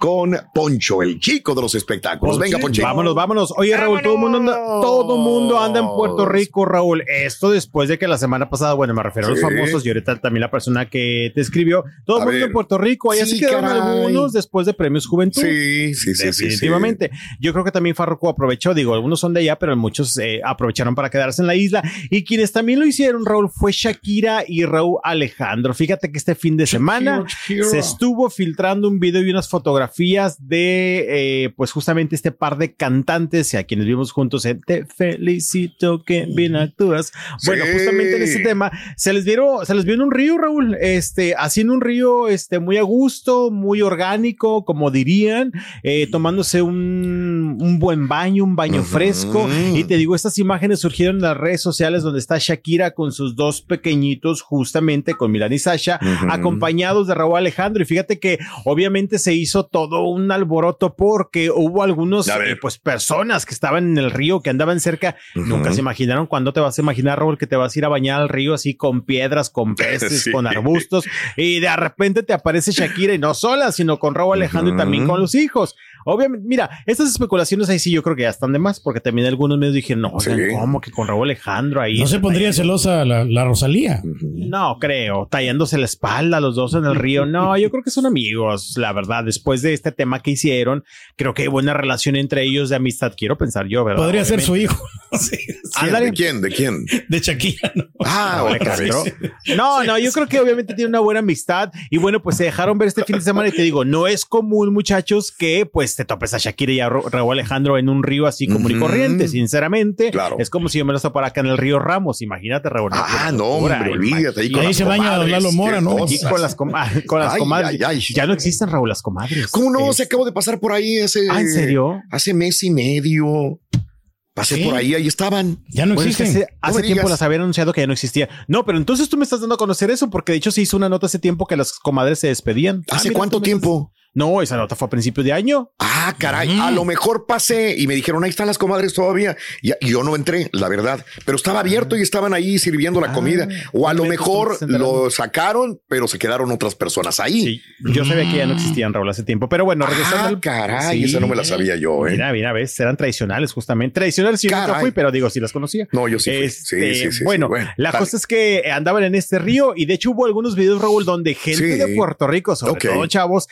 con Poncho, el chico de los espectáculos. Venga, Poncho. Vámonos, vámonos. Oye, Raúl, todo el mundo anda, todo mundo anda en Puerto Rico, Raúl. Esto después de que la semana pasada, bueno, me refiero a los famosos y ahorita también la persona que te escribió. Todo el mundo ver. en Puerto Rico. Allá Sí, se quedaron caray. algunos después de Premios Juventud. Sí, sí, sí, sí, sí. Definitivamente. Yo creo que también Farruko aprovechó, digo, algunos son de allá, pero muchos eh, aprovecharon para quedarse en la isla. Y quienes también lo hicieron, Raúl, fue Shakira y Raúl Alejandro. Fíjate que este fin de semana Shakira. se estuvo filtrando un video y unas fotografías de, eh, pues justamente este par de cantantes y a quienes vimos juntos en Te felicito que bien actúas. Bueno, Sí. justamente en este tema se les vieron, se les vio en un río, Raúl, este, haciendo un río, este, muy a gusto, muy orgánico, como dirían, eh, tomándose un, un buen baño, un baño Ujú. fresco. Y te digo, estas imágenes surgieron en las redes sociales donde está Shakira con sus dos pequeñitos, justamente con Milán y Sasha, Ujú. acompañados de Raúl Alejandro. Y fíjate que obviamente se hizo todo un alboroto porque hubo algunos, eh, pues, personas que estaban en el río, que andaban cerca. Nunca se imaginaron cuándo te vas a imaginar, Raúl, que te vas a ir a bañar al río así con piedras, con peces, Sí. con arbustos. Y de repente te aparece Shakira y no sola, sino con Raúl Alejandro y también con los hijos. Obviamente, mira, estas especulaciones ahí sí yo creo que ya están de más, porque también algunos medios dijeron, no, oigan, Sí. ¿cómo que con Raúl Alejandro ahí? No se pondría celosa la, la Rosalía. No, creo, tallándose la espalda los dos en el río. No, yo creo que son amigos, la verdad. Después de este tema que hicieron, creo que hay buena relación entre ellos de amistad, quiero pensar yo, ¿verdad? Podría ser su hijo. ¿De quién? ¿De quién? de Shakira. ¿no? Ah. No, no, yo creo que obviamente tiene una buena amistad y bueno, pues se dejaron ver este fin de semana y te digo, no es común, muchachos, que pues te topes a Shakira y a Ra- Raúl Alejandro en un río así común y corriente, sinceramente. Claro. Es como si yo me los topara acá en el río Ramos, imagínate, Raúl. Ah, no, hombre, olvídate. Y ahí se baña don Lalo Mora, ¿no? Aquí con las, com- ah, con las Ay, comadres. ay, ay. Ya no existen, Raúl, las comadres. ¿Cómo no? Es- Se acabó de pasar por ahí hace. Ah, ¿en serio? Hace mes y medio. Pasé ¿Sí? por ahí, ahí estaban. Ya no Bueno, es que existen. hace, tiempo digas. las habían anunciado que ya no existía. No, pero entonces tú me estás dando a conocer eso, porque de hecho se hizo una nota hace tiempo que las comadres se despedían. Ah, ¿Hace mira, cuánto tiempo? No, esa nota fue a principios de año. Ah, caray, a lo mejor pasé y me dijeron, ahí están las comadres todavía. Y, y yo no entré, la verdad. Pero estaba abierto y estaban ahí sirviendo la Ah, comida. O a lo mejor lo sacaron, pero se quedaron otras personas ahí. Sí, yo sabía que ya no existían, Raúl, hace tiempo. Pero bueno, regresando Ah, al- caray, Sí. esa no me la sabía yo, ¿eh? Mira, mira, ves, eran tradicionales justamente. Tradicionales sí yo nunca fui, pero digo, sí las conocía. No, yo sí fui. Este, Sí, sí, sí, bueno, sí, bueno, la cosa es que andaban en este río y de hecho hubo algunos videos, Raúl, donde gente Sí. de Puerto Rico, sobre todo chavos,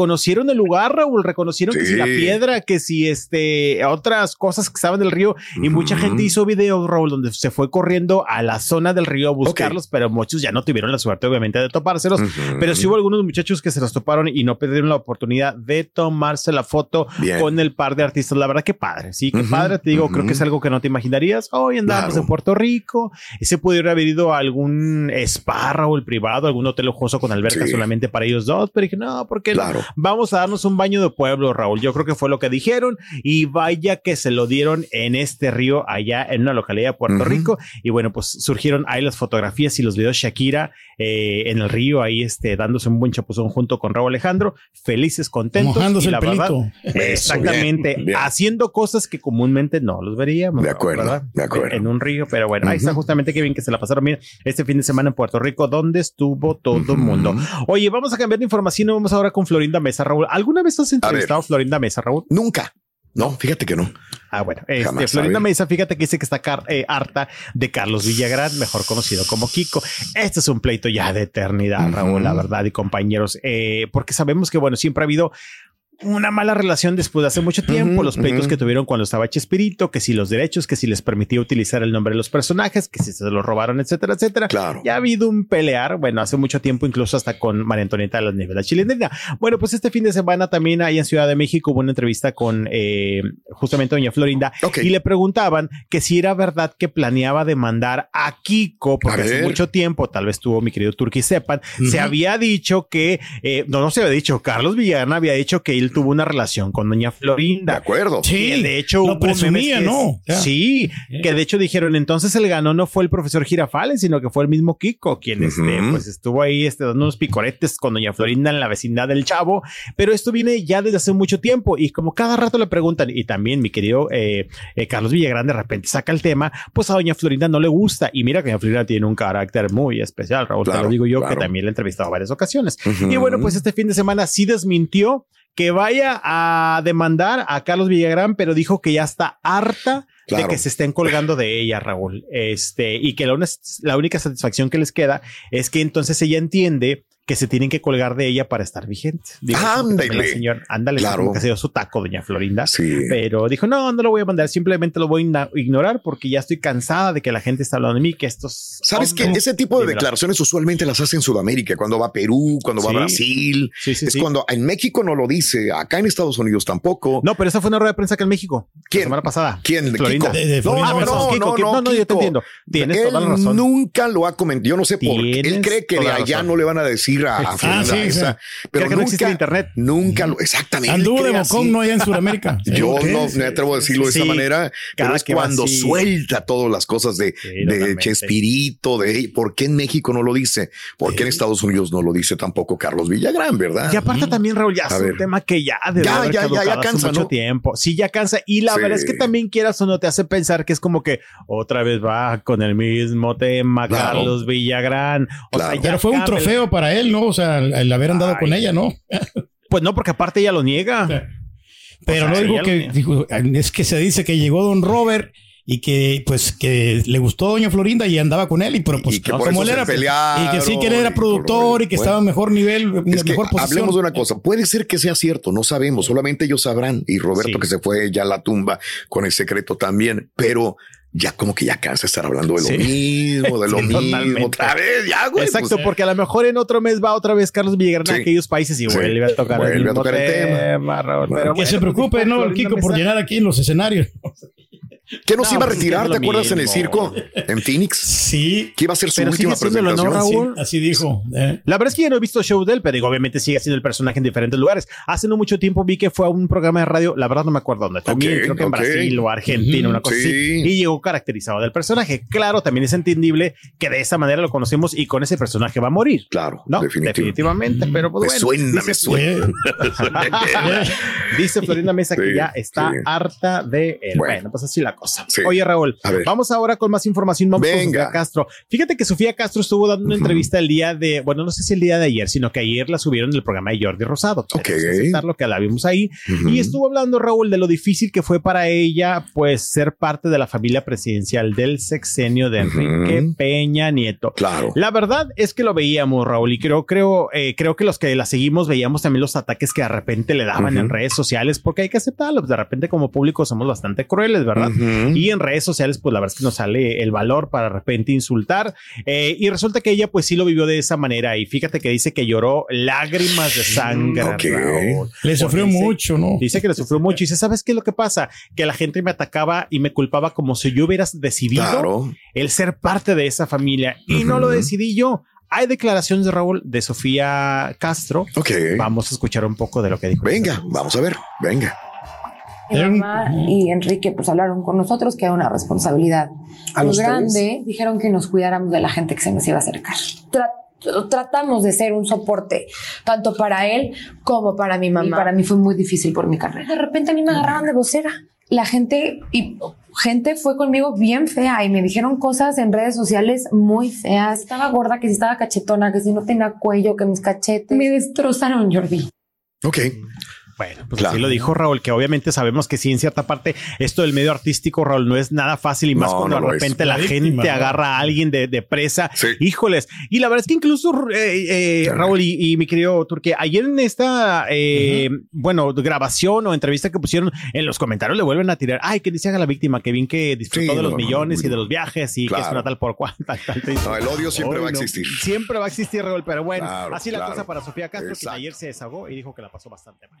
reconocieron el lugar, Raúl, reconocieron que si la piedra, que si este, otras cosas que estaban del río y mucha gente hizo videos, Raúl, donde se fue corriendo a la zona del río a buscarlos, pero muchos ya no tuvieron la suerte, obviamente, de topárselos. Pero sí hubo algunos muchachos que se los toparon y no perdieron la oportunidad de tomarse la foto Bien. con el par de artistas. La verdad que padre, sí, que Ujú, padre. Te digo, creo que es algo que no te imaginarías. Hoy andábamos Claro. en Puerto Rico. Ese pudiera haber ido a algún spa o el privado, algún hotel lujoso con alberca Sí. solamente para ellos dos. Pero dije, no, porque Claro. Vamos a darnos un baño de pueblo, Raúl. Yo creo que fue lo que dijeron y vaya que se lo dieron en este río allá en una localidad de Puerto. Rico. Y bueno, pues surgieron ahí las fotografías y los videos Shakira eh, en el río, ahí este, dándose un buen chapuzón junto con Raúl Alejandro, felices, contentos. Mojándose y el verdad, exactamente, bien, bien. haciendo cosas que comúnmente no los veríamos. De acuerdo, ¿verdad? de acuerdo. En un río, pero bueno, ahí está justamente que bien que se la pasaron bien este fin de semana en Puerto Rico, donde estuvo todo el mundo. Oye, vamos a cambiar de información y vamos ahora con Florinda Mesa, Raúl. ¿Alguna vez has entrevistado a Florinda Mesa, Raúl? Nunca. No, fíjate que no. Ah, bueno, este, Jamás, Florinda. Mesa, fíjate que dice que está car- eh, harta de Carlos Villagrán, mejor conocido como Kiko. Este es un pleito ya de eternidad. Raúl, la verdad, y compañeros, eh, porque sabemos que, bueno, siempre ha habido una mala relación después de hace mucho tiempo, los pleitos que tuvieron cuando estaba Chespirito, que si los derechos, que si les permitía utilizar el nombre de los personajes, que si se los robaron, etcétera, etcétera. Claro. Ya ha habido un pelear, bueno, hace mucho tiempo, incluso hasta con María Antonieta de las Nieves, la chilindrina. Bueno, pues este fin de semana también ahí en Ciudad de México hubo una entrevista con eh, justamente doña Florinda y le preguntaban que si era verdad que planeaba demandar a Kiko, porque A hace mucho tiempo, tal vez tuvo mi querido Turki sepan, se había dicho que, eh, no, no se había dicho, Carlos Villana había dicho que él tuvo una relación con doña De Florinda. acuerdo. Que de hecho, lo presumía, que- ¿no? Ya. Sí, que de hecho dijeron, entonces el ganó no fue el profesor Girafales, sino que fue el mismo Kiko, quien este, pues estuvo ahí este, dando unos picoretes con doña Florinda en la vecindad del Chavo, pero esto viene ya desde hace mucho tiempo y como cada rato le preguntan, y también mi querido eh, eh, Carlos Villagrán de repente saca el tema, pues a doña Florinda no le gusta y mira que doña Florinda tiene un carácter muy especial, Raúl, te Claro, lo digo yo claro. que también le he entrevistado varias ocasiones. Y bueno, pues este fin de semana sí desmintió que vaya a demandar a Carlos Villagrán, pero dijo que ya está harta de que se estén colgando de ella, Raúl. Este, y que la, una- la única satisfacción que les queda es que entonces ella entiende que se tienen que colgar de ella para estar vigente. Digo, Ándale. la señora- ándale, Claro. que se dio su taco, doña Florinda. Sí. Pero dijo, no, no lo voy a mandar, simplemente lo voy a ignorar porque ya estoy cansada de que la gente está hablando de mí, que estos... Sabes que ese tipo de Dímelo. declaraciones usualmente las hace en Sudamérica, cuando va a Perú, cuando va a. Brasil. Sí, sí, es sí. cuando en México no lo dice, acá en Estados Unidos tampoco. No, pero esa fue una rueda de prensa que en México. ¿Quién? La semana pasada. ¿Quién? Florinda. De- de no, Florinda no, no, Kiko, no, Kiko. No, no, yo te entiendo. Tienes Él toda la razón. nunca lo ha comentado. Yo no sé por qué. Él cree que de allá no le van a decir a, a Florinda sí, esa, sí. pero Creo que no existe nunca, el internet. nunca lo, exactamente. Anduvo de así. no allá en Sudamérica. Yo no me atrevo a decirlo de Sí, esa manera, pero es cuando así. suelta todas las cosas de, Sí, de totalmente. Chespirito, de por qué en México no lo dice, por qué en Estados Unidos no lo dice tampoco Carlos Villagrán, ¿verdad? Y aparte también, Raúl, ya A es ver. un tema que ya debe Ya, haber ya, ya, ya caducado hace cansa, mucho ¿no? tiempo. Sí, ya cansa. Y la Sí. verdad es que también quieras o no te hace pensar que es como que otra vez va con el mismo tema, Claro. Carlos Villagrán. O Claro. sea, ya Pero fue un trofeo para él, ¿no? O sea, el, haber andado Ay. con ella, ¿no? Pues no, porque aparte ella lo niega. Pero O sea, no digo que, es que se dice que llegó don Robert y que pues que le gustó doña Florinda y andaba con él y pero pues Y que por como eso él se era pelearon y que sí que él era productor y que Bueno. estaba en mejor nivel, en Es que mejor posición. hablemos de una cosa, puede ser que sea cierto, no sabemos, solamente ellos sabrán y Roberto Sí. que se fue ya a la tumba con el secreto también, pero ya como que ya cansa estar hablando de lo Sí. mismo, de lo Sí, mismo, totalmente. otra vez, ya, güey. Exacto, pues, porque a lo mejor en otro mes va otra vez Carlos Villagrán a aquellos países y Sí. vuelve a tocar Vuelve el a tocar el tema. Raúl. Bueno, Pero que se bueno, preocupe, pues, ¿no? El Kiko por llenar aquí en los escenarios. ¿Qué nos No, iba a pues es que retirar? ¿Te acuerdas en el circo? En Phoenix. Sí. ¿Qué iba a ser su última haciéndolo, ¿no, presentación? Raúl? Así dijo. ¿eh? La verdad es que ya no he visto show de él, pero digo, obviamente sigue siendo el personaje en diferentes lugares. Hace no mucho tiempo vi que fue a un programa de radio, la verdad no me acuerdo dónde, también creo que en ok. Brasil o Argentina, una cosa sí. así, y llegó caracterizado del personaje. Claro, también es entendible que de esa manera lo conocemos y con ese personaje va a morir. Claro, No, definitivamente, pero pues Me bueno, suena, dice, me suena. Dice Florinda Mesa que Sí, ya está sí. harta de él. Bueno. Bueno, pues así la cosa. Sí. Oye, Raúl, vamos ahora con más información. Vamos con Venga. Sofía Castro. Fíjate que Sofía Castro estuvo dando una entrevista el día de, bueno, no sé si el día de ayer, sino que ayer la subieron en el programa de Jordi Rosado. Ok. Tenemos que la vimos ahí. Y estuvo hablando, Raúl, de lo difícil que fue para ella, pues, ser parte de la familia presidencial del sexenio de Enrique. Peña Nieto. Claro. La verdad es que lo veíamos, Raúl, y creo, creo, eh, creo que los que la seguimos veíamos también los ataques que de repente le daban en redes sociales, porque hay que aceptarlo. De repente, como público, somos bastante crueles, ¿verdad? Ujú. Y en redes sociales, pues la verdad es que nos sale el valor para de repente insultar. Eh, y resulta que ella, pues sí lo vivió de esa manera. Y fíjate que dice que lloró lágrimas de sangre. Ok. Raúl. le sufrió dice- mucho, ¿no? Dice que le sufrió mucho. Y dice, ¿sabes qué es lo que pasa? Que la gente me atacaba y me culpaba como si yo hubieras decidido Claro. el ser parte de esa familia. Y no lo decidí yo. Hay declaraciones de Raúl de Sofía Castro. Ok. Vamos a escuchar un poco de lo que dijo. Venga, vamos a ver. Venga. Mi mamá y Enrique pues hablaron con nosotros que era una responsabilidad ¿A muy grande. Dijeron que nos cuidáramos de la gente que se nos iba a acercar. Tra- tratamos de ser un soporte tanto para él como para mi mamá. Y para mí fue muy difícil por mi carrera. De repente a mí me agarraron de vocera. La gente y gente fue conmigo bien fea y me dijeron cosas en redes sociales muy feas. Estaba gorda, que si estaba cachetona, que si no tenía cuello, que mis cachetes. Me destrozaron, Jordi. Ok. Bueno, pues Claro. así lo dijo Raúl, que obviamente sabemos que sí, en cierta parte, esto del medio artístico, Raúl, no es nada fácil y más No, cuando no de repente la, La gente agarra a alguien de, de presa. Sí. Híjoles. Y la verdad es que incluso, eh, eh, Raúl y, y mi querido Turquía, ayer en esta, eh, bueno, grabación o entrevista que pusieron en los comentarios le vuelven a tirar, ay, que dice a la víctima, que bien que disfrutó Sí, de los no, millones y de los viajes y que es Claro. una tal por cual. tal, tal, tal. No, el odio siempre va a existir. Siempre va a existir, Raúl, pero bueno, Claro, así la claro. cosa para Sofía Castro, que ayer se desahogó y dijo que la pasó bastante mal.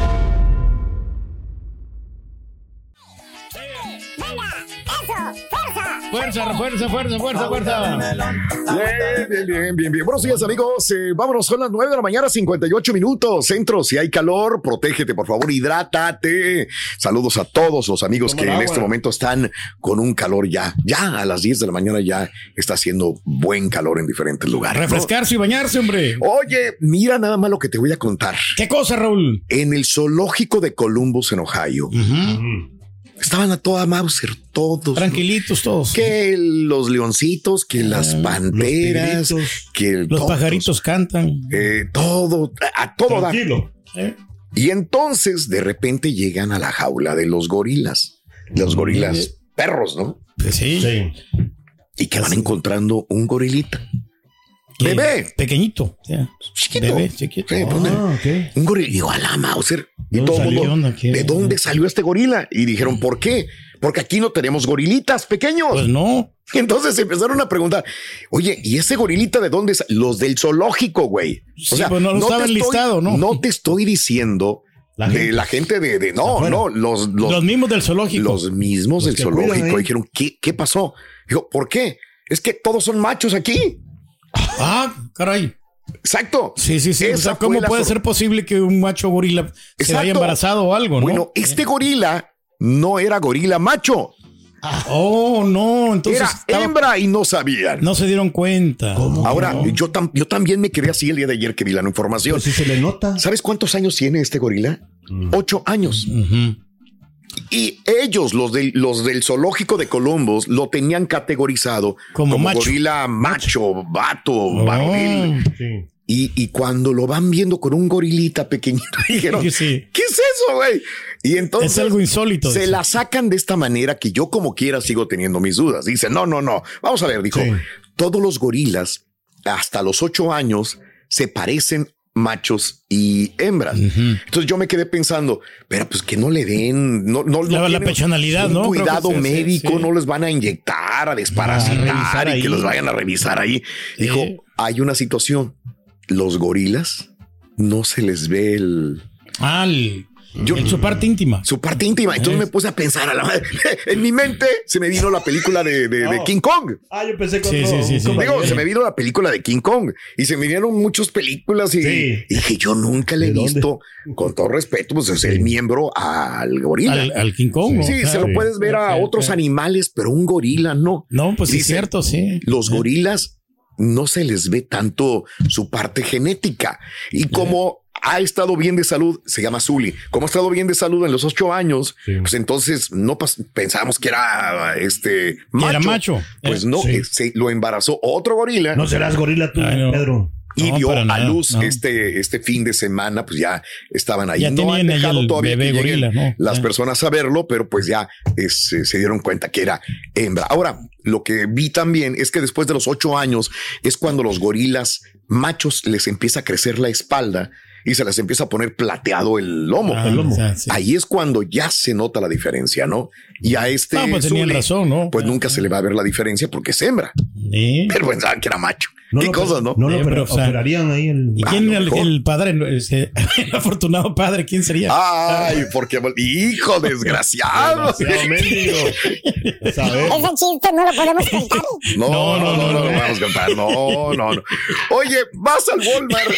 Fuerza, fuerza, fuerza, fuerza, fuerza. Bien, bien, bien, bien, bien. Buenos días, amigos. Eh, vámonos, son las 9 de la mañana, 58 minutos. Centro, si hay calor, protégete, por favor, hidrátate. Saludos a todos los amigos que en este momento están con un calor ya. Ya a las 10 de la mañana ya está haciendo buen calor en diferentes lugares. ¿no? Refrescarse y bañarse, hombre. Oye, mira nada más lo que te voy a contar. ¿Qué cosa, Raúl? En el zoológico de Columbus, en Ohio, estaban a toda Mauser, todos. Tranquilitos todos. Que los leoncitos, que las panteras, tigritos, que el- Los todos. pajaritos cantan. Eh, todo, a, a todo da. ¿eh? Y entonces de repente llegan a la jaula de los gorilas. Los gorilas perros, ¿no? Pues sí. Y que van encontrando un gorilita. Que- Bebé. Pequeñito. Chiquito. Bebé, chiquito. Sí, ¿dónde? Ah. Un gorila. Digo, a la Mauser. Y ¿Dónde todo el mundo. ¿de dónde salió este gorila? Y dijeron, ¿por qué? Porque aquí no tenemos gorilitas pequeños. Pues no. Y entonces empezaron a preguntar, oye, ¿y ese gorilita de dónde es? Los del zoológico, güey. Sí, pues no lo te estoy- ¿no? No te estoy diciendo La de gente. la gente de, de- no, Afuera. no, los, los, Los, mismos del zoológico. los mismos del cuidan zoológico ahí. dijeron, ¿qué, ¿qué pasó? Dijo, ¿por qué? Es que todos son machos aquí. Ah, caray. Exacto. Sí, sí, sí. O sea, ¿cómo puede ser posible que un macho gorila se haya embarazado o algo, no? Bueno, este gorila no era gorila macho, Oh, no. Entonces era estaba- hembra y no sabían. no se dieron cuenta. Ahora, yo, tam- yo también me quedé así el día de ayer que vi la información. Pues si se le nota. ¿Sabes cuántos años tiene este gorila? Ocho años. Ujú. Y ellos, los del, los del zoológico de Columbus, lo tenían categorizado Como macho. gorila macho, vato, Oh. Sí. Y, y cuando lo van viendo con un gorilita pequeñito, dijeron, Sí. ¿qué es eso, güey? Y entonces Es algo insólito. se la sacan de esta manera que yo como quiera sigo teniendo mis dudas. Dice, no, no, no. Vamos a ver, dijo, Sí. todos los gorilas hasta los ocho años se parecen machos y hembras. Entonces yo me quedé pensando, pero pues que no le den, no, no, no La- personalidad, ¿no? Cuidado sí, sí, médico, no les van a inyectar, a desparasitar revisar y que los vayan a revisar ahí. Dijo, hay una situación. Los gorilas no se les ve el, Ah, el- Yo- en su parte íntima. su parte íntima. Entonces me puse a pensar a la madre. En mi mente se me vino la película de, de- de No. King Kong. Ah, yo pensé que Sí, sí, sí. Digo, se me vino la película de King Kong y se me vinieron muchas películas y, Sí. y dije, yo nunca le he visto, con todo respeto, pues es el miembro al gorila. Al, al King Kong. ¿no? sí, se lo puedes ver a otros animales, pero un gorila no. No, pues sí, es cierto, sí. Los gorilas no se les ve tanto su parte genética. Y como ha estado bien de salud, se llama Zully. Como ha estado bien de salud en los ocho años, Sí. pues entonces no pensábamos que era este macho. era macho. Pues Eh, no, sí. se lo embarazó otro gorila. No serás gorila tú, Ay, no. Pedro. y No, dio a nada, luz no. este, este fin de semana, pues ya estaban ahí. Ya no han dejado todavía que gorila, ¿no? las Ya. personas a verlo, pero pues ya es, eh, se dieron cuenta que era hembra. Ahora, lo que vi también es que después de los ocho años es cuando los gorilas machos les empieza a crecer la espalda y se les empieza a poner plateado el lomo. Ah, o sea, sí. Ahí es cuando ya se nota la diferencia, ¿no? Y a este No, pues razón, ¿no? pues nunca se le va a ver la diferencia porque es hembra. Sí. Pero pensaban que era macho. Qué lo- cosas, ¿no? No lo Sí, pero, opera- o sea, operarían ahí el. ¿Y Ah, quién lo el, padre, ese- el afortunado padre, quién sería? Ay, porque, hijo desgraciado. Demasiado mendigo. ¿Sabes? Ese chiste no lo podemos contar. No, no, no, no, no, vamos a cantar. No, no, no. Oye, vas al Walmart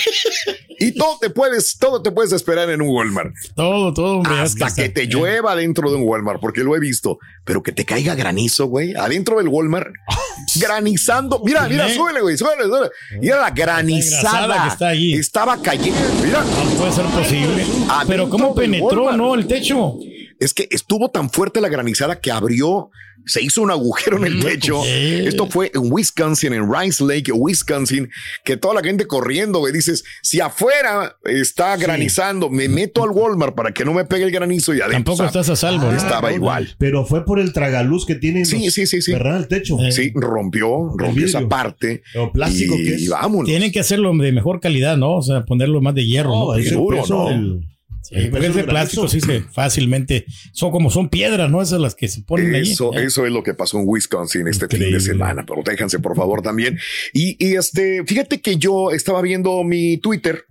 y todo te puedes, todo te puedes esperar en un Walmart. Todo, todo, hombre. Hasta que te llueva dentro de un Walmart, porque lo he visto. Pero que te caiga granizo, güey, adentro del Walmart, granizando. Mira, mira, ¿Eh? súbele, güey, súbele, súbele. Mira la granizada que está allí. Estaba cayendo. Mira, No puede ser posible. Adentro Pero ¿cómo penetró, no, el techo? Es que estuvo tan fuerte la granizada que abrió. Se hizo un agujero en el techo. ¿qué? Esto fue en Wisconsin, en Rice Lake, Wisconsin, que toda la gente corriendo, güey. Dices, si afuera está granizando, me meto al Walmart para que no me pegue el granizo y adentro. Tampoco estás a salvo. ¿no? Estaba no, igual. Pero fue por el tragaluz que tiene. Sí, sí, sí, sí. El techo. Eh. Sí, rompió, rompió esa parte. O plástico y, que es. y vámonos. Tienen que hacerlo de mejor calidad, ¿no? O sea, ponerlo más de hierro, ¿no? No, Seguro, ¿no? del- Sí, el porque peso es de del plástico, sí se fácilmente. Son como son piedras, ¿no? Esas las que se ponen ahí. Eso, Eh. eso es lo que pasó en Wisconsin este fin de semana. Protéjanse, por favor, también. Y, y este, fíjate que yo estaba viendo mi Twitter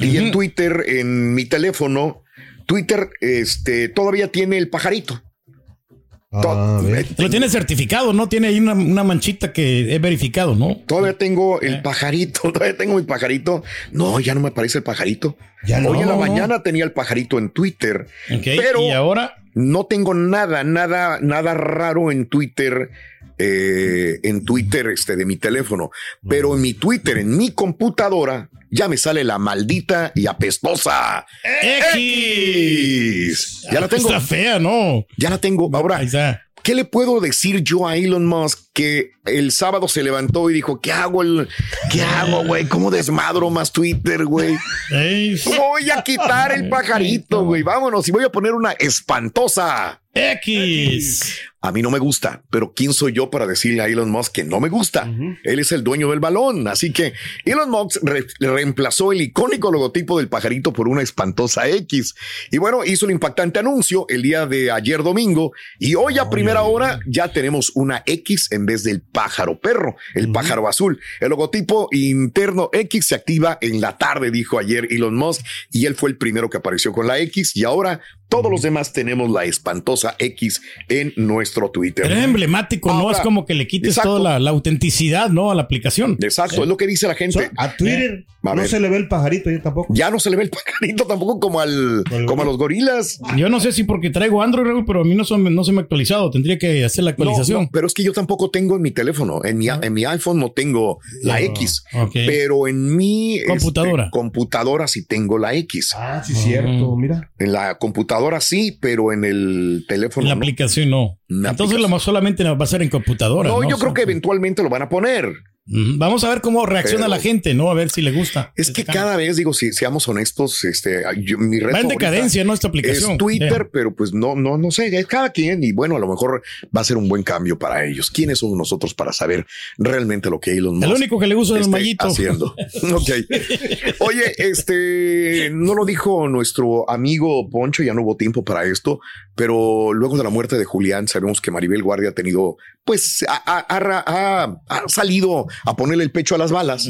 y en Twitter, en mi teléfono, Twitter, este, todavía tiene el pajarito. Ah. Lo tiene certificado, ¿no? Tiene ahí una, una manchita que es verificado, ¿no? Todavía tengo el Eh. pajarito, todavía tengo mi pajarito. No, ya no me aparece el pajarito. Ya no. Hoy en la mañana tenía el pajarito en Twitter, pero Y ahora, no tengo nada, nada, nada raro en Twitter. Eh, en Twitter este de mi teléfono, pero en mi Twitter, en mi computadora, ya me sale la maldita y apestosa X. Ya la tengo, Está fea, ¿no? ya la tengo. Ahora. ¿Qué le puedo decir yo a Elon Musk que el sábado se levantó y dijo, ¿qué hago? El, ¿Qué hago, güey? ¿Cómo desmadro más Twitter, güey? Ey, Voy a quitar el pajarito, güey. Vámonos y voy a poner una espantosa. X. A mí no me gusta, pero ¿quién soy yo para decirle a Elon Musk que no me gusta? Él es el dueño del balón, así que Elon Musk re- reemplazó el icónico logotipo del pajarito por una espantosa X. Y bueno, hizo un impactante anuncio el día de ayer domingo y hoy a primera hora ya tenemos una X en vez del pájaro perro, el pájaro azul. El logotipo interno X se activa en la tarde, dijo ayer Elon Musk, y él fue el primero que apareció con la X y ahora todos los demás tenemos la espantosa X en nuestro Twitter. Es emblemático, ¿no? Es como que le quites exacto. toda la, la autenticidad, ¿no? A la aplicación. Exacto, es lo que dice la So, gente. a Twitter A no se le ve el pajarito ya tampoco. Ya no se le ve el pajarito tampoco como al como a los gorilas. Yo no sé si porque traigo Android, pero a mí no, son- no se me ha actualizado. Tendría que hacer la actualización. no, pero es que yo tampoco tengo en mi teléfono, en mi, en mi iPhone no tengo la No, X, pero en mi este, Computadora. computadora sí tengo la X. Ah, sí, cierto. Mira. En la computadora sí, pero en el teléfono En la no. aplicación no. Entonces aplicación. lo más solamente va a ser en computadora. No, No, yo creo que eventualmente lo van a poner. Vamos a ver cómo reacciona Pero- la gente, ¿no? A ver si le gusta. Es que cada vez, digo, si seamos honestos, este, yo- mi red Va en decadencia, ¿no? Esta aplicación. Es Twitter, pero pues no, no, no sé, es cada quien y bueno, a lo mejor va a ser un buen cambio para ellos. ¿Quiénes somos nosotros para saber realmente lo que Elon Musk El único que le gusta es mallito. haciendo? ok. Oye, este, no lo dijo nuestro amigo Poncho, ya no hubo tiempo para esto, pero luego de la muerte de Julián sabemos que Maribel Guardia ha tenido, pues, ha, ha- ha- ha- ha salido a ponerle el pecho a las balas.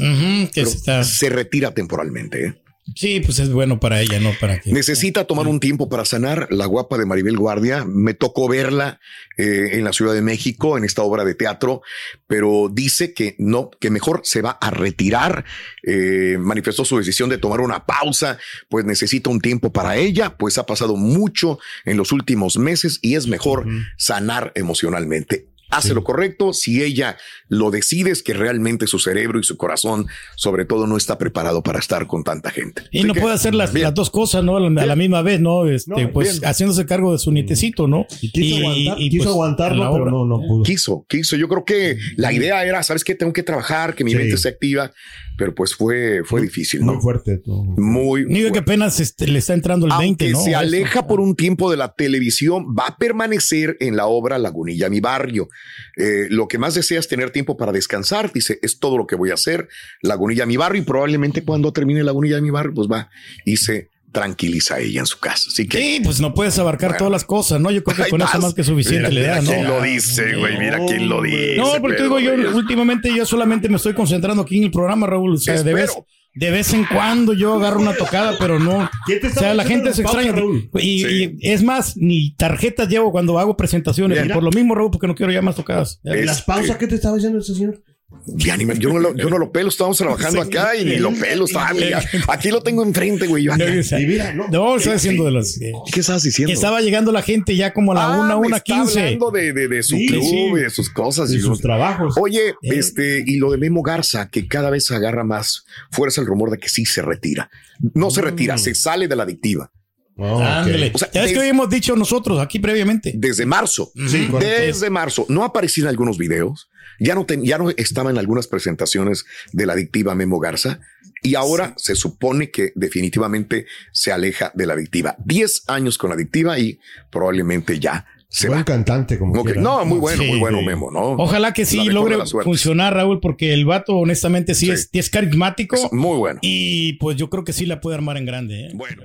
Que pero se retira temporalmente. ¿eh? Sí, pues es bueno para ella, ¿no? Para que. Necesita tomar un tiempo para sanar la guapa de Maribel Guardia. Me tocó verla eh, en la Ciudad de México en esta obra de teatro, pero dice que no, que mejor se va a retirar. Eh, manifestó su decisión de tomar una pausa, pues necesita un tiempo para ella, pues ha pasado mucho en los últimos meses y es mejor sanar emocionalmente. Hace lo correcto si ella lo decide, es que realmente su cerebro y su corazón, sobre todo, no está preparado para estar con tanta gente. Y Así no que, puede hacer las, dos cosas, ¿no? A la, a la misma vez, ¿no? Este, No, pues bien. haciéndose cargo de su nietecito, ¿no? Y quiso aguantar, quiso pues, aguantarlo, pero no, no pudo. quiso, quiso. Yo creo que la idea era, sabes que tengo que trabajar, que mi Sí. mente se activa, pero pues fue, fue difícil, Muy ¿no? fuerte. todo. Muy Digo que apenas este, le está entrando el 20, Aunque ¿no? se Eso. aleja por un tiempo de la televisión, va a permanecer en la obra Lagunilla, mi barrio. Eh, lo que más desea es tener tiempo para descansar. Dice, es todo lo que voy a hacer. Lagunilla, mi barrio. Y probablemente cuando termine Lagunilla, mi barrio, pues va y se tranquiliza a ella en su casa. Así que. Sí, pues no puedes abarcar todas las cosas, ¿no? Yo creo que con eso más que suficiente Mira, le da, mira ¿no? quién lo dice, güey. Mira quién lo dice. No, porque te digo, yo últimamente yo solamente me estoy concentrando aquí en el programa, Raúl. O sea, de vez, de vez en cuando yo agarro una tocada, pero no. ¿Quién te O sea, la gente se extraña. Raúl? Y, Sí. y es más, ni tarjetas llevo cuando hago presentaciones. Mira. Por lo mismo, Raúl, porque no quiero ya más tocadas. Ya. Las pausas que te estaba diciendo ese señor. Ya ni me- yo, no lo, yo no lo pelo, estamos trabajando Sí. acá y ni lo pelo. Está, ya. Aquí lo tengo enfrente, güey. yo. No, o sea, Y mira, no. no, estoy haciendo de los. eh, ¿Qué estabas diciendo? que estaba llegando la gente ya como a la Ah, una, una quince. hablando de, de, de su Sí, club sí. y de sus cosas. De y sus yo- trabajos. Oye, este, y lo de Memo Garza, que cada vez agarra más fuerza el rumor de que sí se retira. No se retira, se sale de la adictiva. Oh, ok. Ándale. O sea, ya ves que hoy hemos dicho nosotros aquí previamente. Desde marzo. Sí. Desde marzo. No aparecía en algunos videos. Ya no, ya no estaba en algunas presentaciones de la adictiva Memo Garza. Y ahora se supone que definitivamente se aleja de la adictiva. 10 años con la adictiva y probablemente ya se Buen va. cantante, como. No, muy bueno, Sí, muy bueno sí. Memo, ¿no? Ojalá que sí logre funcionar, Raúl, porque el vato, honestamente, sí, Sí. Es, es carismático. Es muy bueno. Y pues yo creo que sí la puede armar en grande. ¿eh? Bueno.